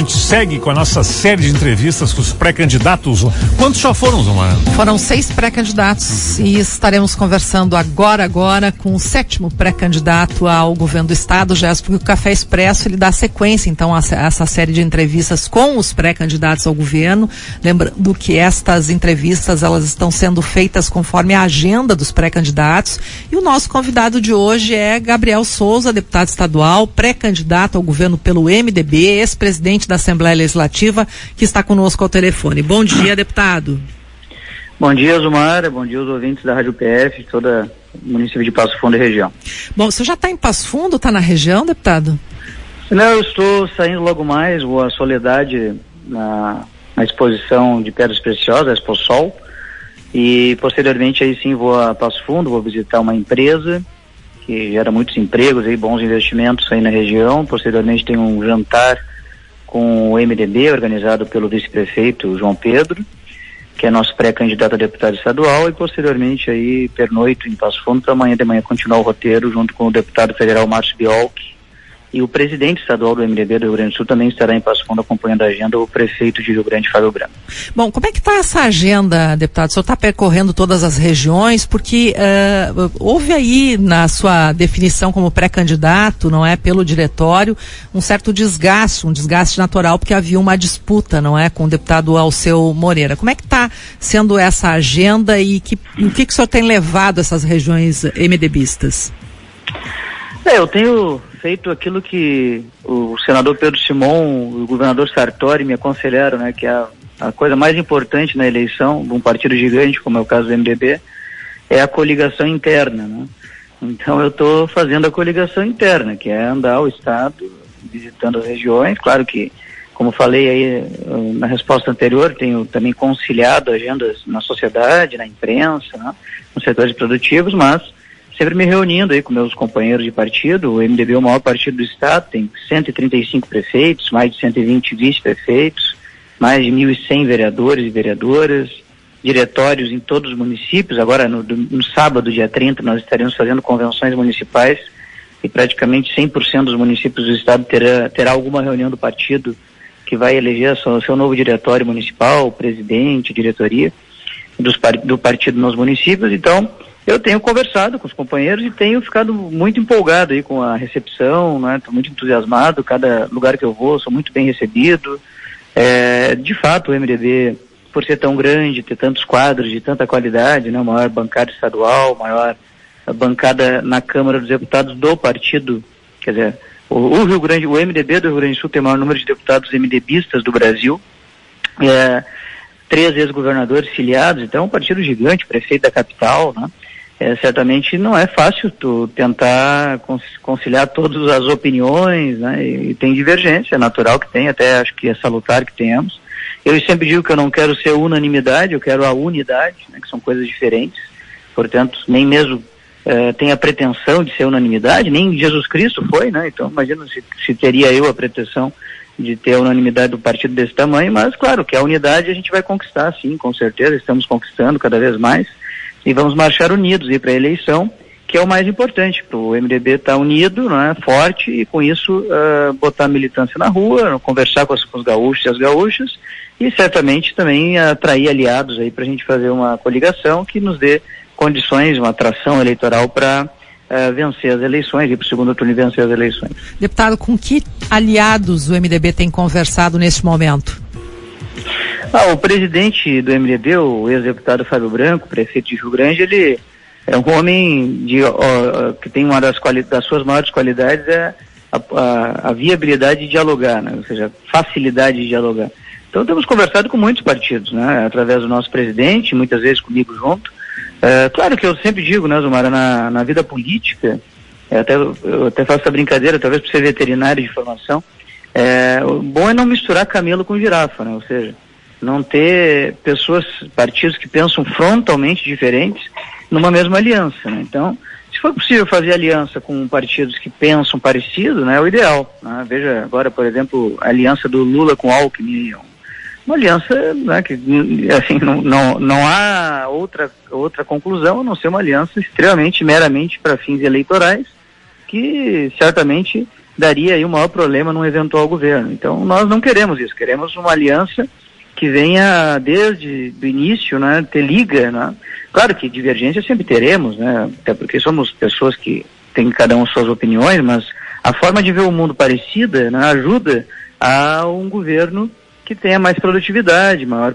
A gente segue com a nossa série de entrevistas com os pré-candidatos. Quantos já foram, Zumar? Foram seis pré-candidatos e estaremos conversando agora, agora, com o sétimo pré-candidato ao governo do estado, Jéssica, porque o Café Expresso ele dá sequência, então, a, a essa série de entrevistas com os pré-candidatos ao governo. Lembrando que estas entrevistas, elas estão sendo feitas conforme a agenda dos pré-candidatos. E o nosso convidado de hoje é Gabriel Souza, deputado estadual, pré-candidato ao governo pelo MDB, ex-presidente da Assembleia Legislativa, que está conosco ao telefone. Bom dia, deputado. Bom dia, Zumara. Bom dia aos ouvintes da Rádio PF, toda o município de Passo Fundo e região. Bom, você já está em Passo Fundo, está na região, deputado? Não, eu estou saindo logo mais, vou à Soledade na, na exposição de pedras preciosas, Expo Sol, e posteriormente aí sim vou a Passo Fundo, vou visitar uma empresa que gera muitos empregos e bons investimentos aí na região. Posteriormente tem um jantar com o MDB, organizado pelo vice-prefeito João Pedro, que é nosso pré-candidato a deputado estadual, e posteriormente aí pernoito em Passo Fundo para amanhã de manhã continuar o roteiro junto com o deputado federal Márcio Biolk, e o presidente estadual do MDB do Rio Grande do Sul também estará em Passo Fundo acompanhando a agenda, o prefeito de Rio Grande, Fábio Branco. Bom, como é que está essa agenda, deputado? O senhor está percorrendo todas as regiões, porque uh, houve aí na sua definição como pré-candidato, não é, pelo diretório, um certo desgaste, um desgaste natural, porque havia uma disputa, não é, com o deputado Alceu Moreira. Como é que está sendo essa agenda e que, o que, que o senhor tem levado essas regiões MDBistas? É, eu tenho feito aquilo que o senador Pedro Simon e o governador Sartori me aconselharam, né, que a, a coisa mais importante na eleição de um partido gigante, como é o caso do MDB, é a coligação interna, né? Então eu estou fazendo a coligação interna, que é andar o estado, visitando as regiões, claro que como falei aí na resposta anterior, tenho também conciliado agendas na sociedade, na imprensa, né, nos setores produtivos, mas sempre me reunindo aí com meus companheiros de partido. O MDB é o maior partido do estado, tem 135 prefeitos, mais de 120 vice-prefeitos, mais de 1.100 vereadores e vereadoras, diretórios em todos os municípios. Agora, no, no sábado, dia 30, nós estaremos fazendo convenções municipais e praticamente 100% dos municípios do estado terá, terá alguma reunião do partido que vai eleger o seu novo diretório municipal, presidente, diretoria dos, do partido nos municípios. Então, eu tenho conversado com os companheiros e tenho ficado muito empolgado aí com a recepção, né? Estou muito entusiasmado, cada lugar que eu vou sou muito bem recebido. É, de fato, o MDB, por ser tão grande, ter tantos quadros de tanta qualidade, né? maior bancada estadual, maior bancada na Câmara dos Deputados do partido, quer dizer, o, o Rio Grande, o MDB do Rio Grande do Sul tem o maior número de deputados MDBistas do Brasil. É, três ex-governadores filiados, então um partido gigante, prefeito da capital, né? É, certamente não é fácil tu tentar conciliar todas as opiniões, né? E, e, tem divergência, é natural que tem, até acho que é salutar que tenhamos. Eu sempre digo que eu não quero ser unanimidade, eu quero a unidade, né? que são coisas diferentes. Portanto, nem mesmo é, tem a pretensão de ser unanimidade, nem Jesus Cristo foi, né? Então, imagina se, se teria eu a pretensão de ter a unanimidade do partido desse tamanho, mas claro que a unidade a gente vai conquistar, sim, com certeza, estamos conquistando cada vez mais e vamos marchar unidos para a eleição, que é o mais importante, para o MDB estar tá unido, né, forte, e com isso uh, botar a militância na rua, conversar com, as, com os gaúchos e as gaúchas, e certamente também atrair aliados aí para a gente fazer uma coligação que nos dê condições, uma atração eleitoral para uh, vencer as eleições, ir para o segundo turno e vencer as eleições. Deputado, com que aliados o MDB tem conversado neste momento? Ah, o presidente do MDB, o ex-deputado Fábio Branco, prefeito de Rio Grande, ele é um homem de, ó, que tem uma das, das, suas maiores qualidades é a, a, a, viabilidade de dialogar, né? ou seja, facilidade de dialogar. Então temos conversado com muitos partidos, né? através do nosso presidente, muitas vezes comigo junto. É, claro que eu sempre digo, né, Zumara, na, na vida política, é, até, eu até faço essa brincadeira, talvez por ser veterinário de formação, é, o bom é não misturar camelo com girafa, né? ou seja, não ter pessoas, partidos que pensam frontalmente diferentes numa mesma aliança. Né? Então, se for possível fazer aliança com partidos que pensam parecido, né, é o ideal. Né? Veja agora, por exemplo, a aliança do Lula com Alckmin, uma aliança né, que assim não, não, não há outra outra conclusão a não ser uma aliança extremamente meramente para fins eleitorais que certamente daria aí o maior problema num eventual governo. Então nós não queremos isso, queremos uma aliança que venha desde o início, né, ter liga, né? Claro que divergência sempre teremos, né? Até porque somos pessoas que têm cada um suas opiniões, mas a forma de ver o mundo parecida né, ajuda a um governo que tenha mais produtividade, maior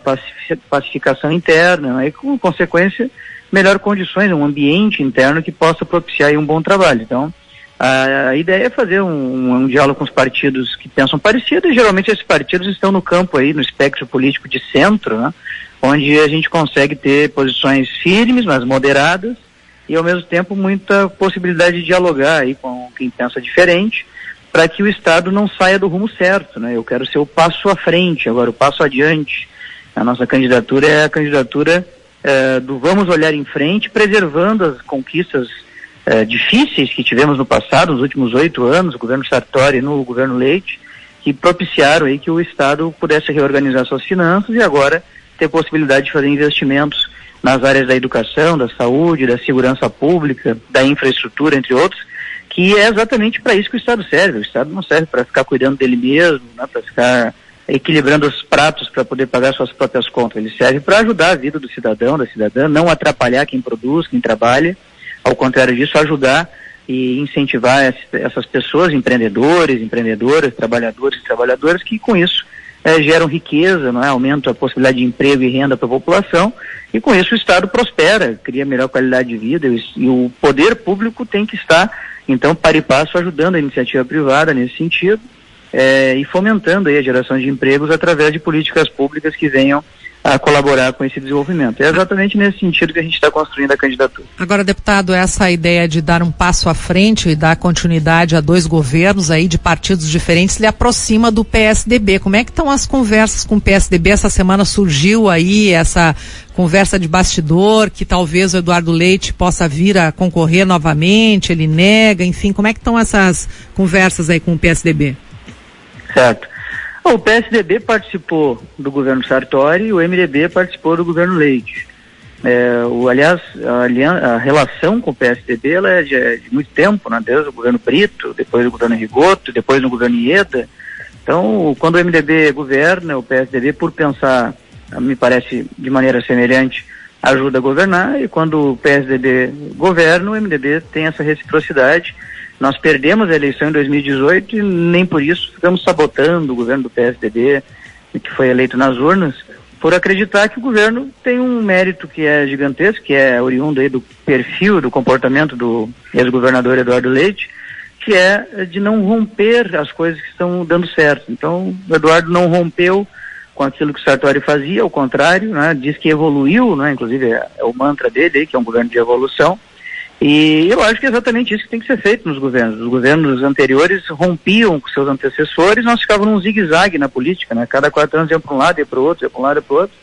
pacificação interna né, e, com consequência, melhor condições, um ambiente interno que possa propiciar um bom trabalho. Então, a, a ideia é fazer um, um, diálogo com os partidos que pensam parecido e geralmente esses partidos estão no campo aí, no espectro político de centro, né, onde a gente consegue ter posições firmes, mas moderadas, e ao mesmo tempo muita possibilidade de dialogar aí com quem pensa diferente, para que o Estado não saia do rumo certo, né? Eu quero ser o passo à frente, agora o passo adiante. A nossa candidatura é a candidatura é, do vamos olhar em frente, preservando as conquistas é, difíceis que tivemos no passado, nos últimos oito anos, o governo Sartori e no governo Leite, que propiciaram aí que o Estado pudesse reorganizar suas finanças e agora ter possibilidade de fazer investimentos nas áreas da educação, da saúde, da segurança pública, da infraestrutura, entre outros, que é exatamente para isso que o Estado serve. O Estado não serve para ficar cuidando dele mesmo, né, para ficar equilibrando os pratos para poder pagar suas próprias contas. Ele serve para ajudar a vida do cidadão, da cidadã, não atrapalhar quem produz, quem trabalha, ao contrário disso, ajudar e incentivar essas pessoas, empreendedores, empreendedoras, trabalhadores e trabalhadoras, que com isso é, geram riqueza, não é? aumenta a possibilidade de emprego e renda para a população, e com isso o Estado prospera, cria melhor qualidade de vida, e, o poder público tem que estar, então, para e passo, ajudando a iniciativa privada nesse sentido, é, e fomentando aí a geração de empregos através de políticas públicas que venham a colaborar com esse desenvolvimento. É exatamente nesse sentido que a gente está construindo a candidatura. Agora, deputado, essa ideia de dar um passo à frente e dar continuidade a dois governos aí de partidos diferentes lhe aproxima do PSDB. Como é que estão as conversas com o PSDB? Essa semana surgiu aí essa conversa de bastidor que talvez o Eduardo Leite possa vir a concorrer novamente, ele nega, enfim, como é que estão essas conversas aí com o PSDB? Certo. O PSDB participou do governo Sartori e o MDB participou do governo Leite. É, o, aliás, a, a, relação com o PSDB ela é de, de, muito tempo, né? desde o governo Brito, depois do governo Rigoto, depois do governo Ieda. Então, quando o MDB governa, o PSDB, por pensar, me parece de maneira semelhante, ajuda a governar, e quando o PSDB governa, o MDB tem essa reciprocidade nós perdemos a eleição em 2018 e nem por isso ficamos sabotando o governo do PSDB, que foi eleito nas urnas, por acreditar que o governo tem um mérito que é gigantesco, que é oriundo aí do perfil, do comportamento do ex-governador Eduardo Leite, que é de não romper as coisas que estão dando certo. Então, o Eduardo não rompeu com aquilo que o Sartori fazia, ao contrário, né, diz que evoluiu, né, inclusive é, é o mantra dele, que é um governo de evolução, e eu acho que é exatamente isso que tem que ser feito nos governos. Os governos anteriores rompiam com seus antecessores, nós ficávamos num zigue-zague na política, né? Cada quatro anos ia para um lado, ia para o outro, ia para um lado, ia para o outro,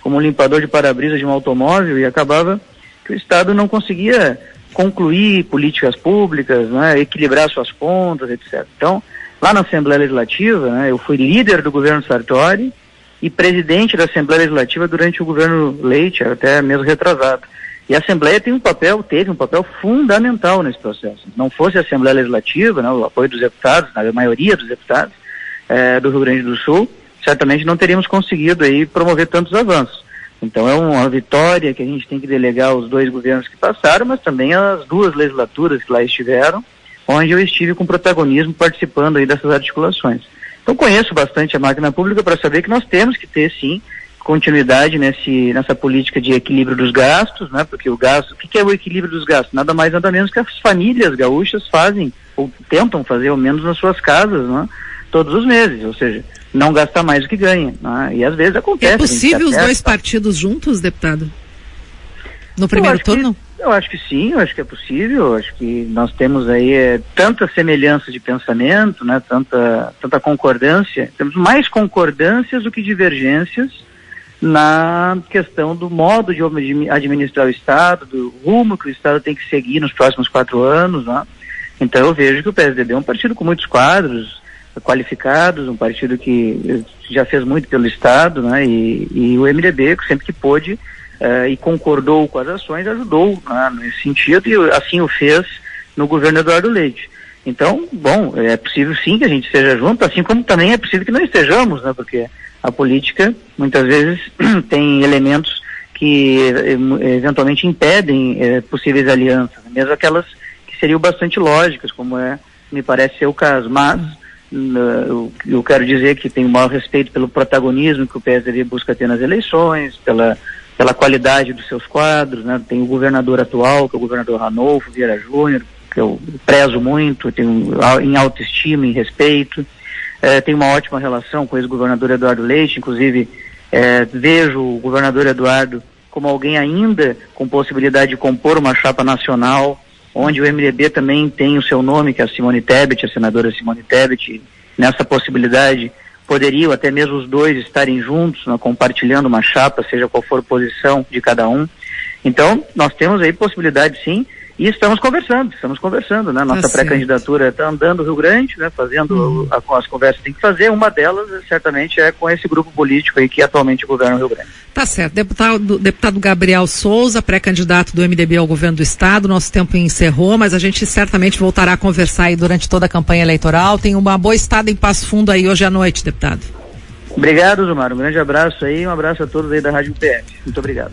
como um limpador de para-brisa de um automóvel, e acabava que o Estado não conseguia concluir políticas públicas, né? equilibrar suas contas, etc. Então, lá na Assembleia Legislativa, né, eu fui líder do governo Sartori e presidente da Assembleia Legislativa durante o governo Leite, até mesmo retrasado. E a Assembleia tem um papel, teve um papel fundamental nesse processo. Não fosse a Assembleia Legislativa, né, o apoio dos deputados, a maioria dos deputados é, do Rio Grande do Sul, certamente não teríamos conseguido aí promover tantos avanços. Então é uma vitória que a gente tem que delegar aos dois governos que passaram, mas também às duas legislaturas que lá estiveram, onde eu estive com protagonismo participando aí dessas articulações. Então conheço bastante a máquina pública para saber que nós temos que ter sim continuidade nesse, nessa política de equilíbrio dos gastos, né? Porque o gasto, o que, que é o equilíbrio dos gastos? Nada mais nada menos que as famílias gaúchas fazem ou tentam fazer, ao menos nas suas casas, né? Todos os meses, ou seja, não gastar mais do que ganha. Né? E às vezes acontece. É possível os dois partidos juntos, deputado? No primeiro turno? Que, eu acho que sim, eu acho que é possível. Eu acho que nós temos aí é, tanta semelhança de pensamento, né? Tanta, tanta concordância. Temos mais concordâncias do que divergências na questão do modo de administrar o Estado, do rumo que o Estado tem que seguir nos próximos quatro anos. Né? Então eu vejo que o PSDB é um partido com muitos quadros qualificados, um partido que já fez muito pelo Estado, né? e, e o MDB, sempre que pôde uh, e concordou com as ações, ajudou né? nesse sentido, e assim o fez no governo Eduardo Leite. Então, bom, é possível sim que a gente esteja junto, assim como também é possível que não estejamos, né? Porque a política muitas vezes tem elementos que eh, eventualmente impedem eh, possíveis alianças, mesmo aquelas que seriam bastante lógicas, como é, me parece ser o caso. Mas eu, eu quero dizer que tenho o maior respeito pelo protagonismo que o PSDB busca ter nas eleições, pela pela qualidade dos seus quadros, né? Tem o governador atual, que é o governador Ranolfo Vieira Júnior, que eu prezo muito, tenho em autoestima, em respeito. É, tenho uma ótima relação com o ex-governador Eduardo Leite, inclusive é, vejo o governador Eduardo como alguém ainda com possibilidade de compor uma chapa nacional, onde o MDB também tem o seu nome, que é a Simone Tebet, a senadora Simone Tebet, nessa possibilidade poderiam até mesmo os dois estarem juntos, né, compartilhando uma chapa, seja qual for a posição de cada um. Então, nós temos aí possibilidade sim, e estamos conversando, estamos conversando, né? Nossa tá pré-candidatura está andando no Rio Grande, né? Fazendo uhum. a, as conversas que tem que fazer. Uma delas, certamente, é com esse grupo político aí que atualmente governa o Rio Grande. Tá certo. Deputado, deputado Gabriel Souza, pré-candidato do MDB ao governo do Estado. Nosso tempo encerrou, mas a gente certamente voltará a conversar aí durante toda a campanha eleitoral. Tem uma boa estada em Passo Fundo aí hoje à noite, deputado. Obrigado, Zumar. Um grande abraço aí, um abraço a todos aí da Rádio UPF. Muito obrigado.